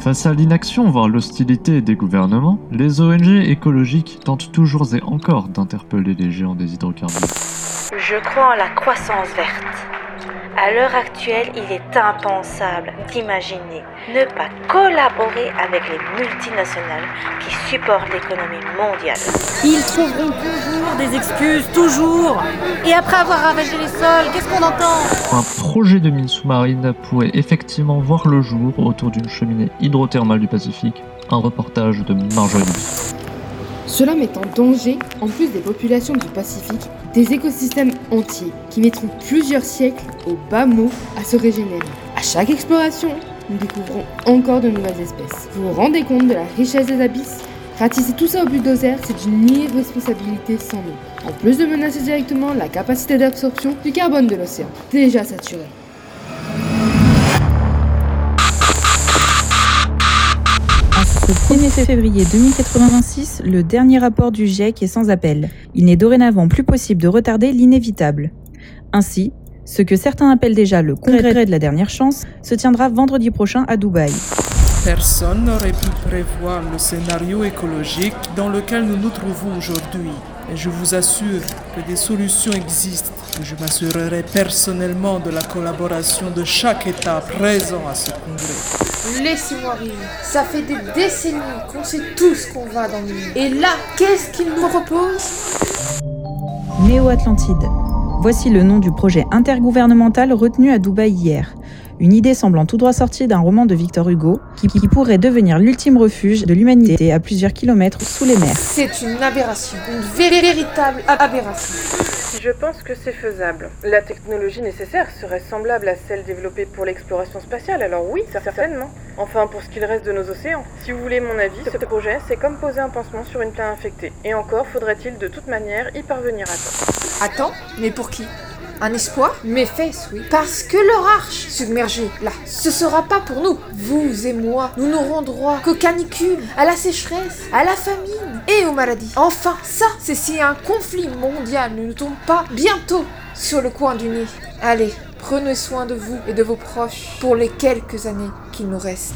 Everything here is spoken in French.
Face à l'inaction, voire l'hostilité des gouvernements, les ONG écologiques tentent toujours et encore d'interpeller les géants des hydrocarbures. Je crois en la croissance verte. À l'heure actuelle, il est impensable d'imaginer ne pas collaborer avec les multinationales qui supportent l'économie mondiale. Ils trouveront toujours des excuses, toujours Et après avoir ravagé les sols, qu'est-ce qu'on entend? Un projet de mine sous-marine pourrait effectivement voir le jour autour d'une cheminée hydrothermale du Pacifique. Un reportage de Marjorie. Cela met en danger, en plus des populations du Pacifique, des écosystèmes entiers qui mettront plusieurs siècles au bas mot à se régénérer. À chaque exploration, nous découvrons encore de nouvelles espèces. Vous vous rendez compte de la richesse des abysses? Ratisser tout ça au bulldozer, c'est une irresponsabilité sans nom. En plus de menacer directement la capacité d'absorption du carbone de l'océan, déjà saturé. Au 1er février 2086, le dernier rapport du GIEC est sans appel. Il n'est dorénavant plus possible de retarder l'inévitable. Ainsi, ce que certains appellent déjà le congrès de la dernière chance se tiendra vendredi prochain à Dubaï. Personne n'aurait pu prévoir le scénario écologique dans lequel nous nous trouvons aujourd'hui. Et je vous assure que des solutions existent. Je m'assurerai personnellement de la collaboration de chaque État présent à ce congrès. Laissez-moi rire. Ça fait des décennies qu'on sait tous qu'on va dans le. Et là, qu'est-ce qu'il nous propose? Néo-Atlantide. Voici le nom du projet intergouvernemental retenu à Dubaï hier. Une idée semblant tout droit sortie d'un roman de Victor Hugo, qui, qui pourrait devenir l'ultime refuge de l'humanité à plusieurs kilomètres sous les mers. C'est une aberration. Une véritable aberration. Je pense que c'est faisable. La technologie nécessaire serait semblable à celle développée pour l'exploration spatiale, alors oui, certainement. Enfin, pour ce qu'il reste de nos océans. Si vous voulez mon avis, ce projet, c'est comme poser un pansement sur une plaie infectée. Et encore, faudrait-il de toute manière y parvenir à temps. Attends, mais pour qui? Un espoir Mes fesses, oui. Parce que leur arche submergée, là, ce sera pas pour nous. Vous et moi, nous n'aurons droit qu'aux canicules, à la sécheresse, à la famine et aux maladies. Enfin, ça, c'est si un conflit mondial ne nous tombe pas bientôt sur le coin du nez. Allez, prenez soin de vous et de vos proches pour les quelques années qu'il nous reste.